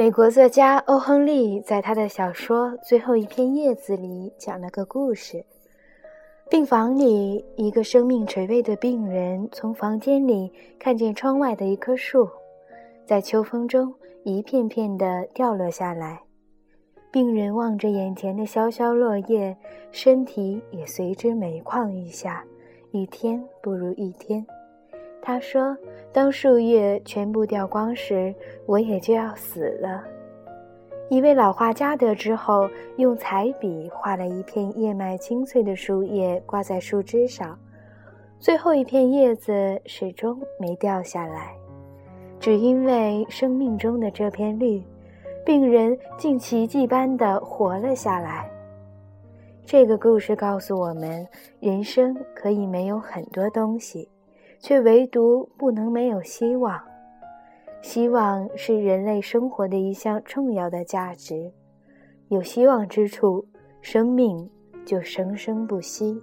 美国作家欧·亨利在他的小说《最后一片叶子》里讲了个故事：病房里，一个生命垂危的病人从房间里看见窗外的一棵树，在秋风中一片片地掉落下来。病人望着眼前的萧萧落叶，身体也随之每况愈下，一天不如一天。他说：“当树叶全部掉光时，我也就要死了。”一位老画家得知后，用彩笔画了一片叶脉清脆的树叶挂在树枝上，最后一片叶子始终没掉下来，只因为生命中的这片绿。病人竟奇迹般的活了下来。这个故事告诉我们，人生可以没有很多东西，却唯独不能没有希望。希望是人类生活的一项重要的价值。有希望之处，生命就生生不息。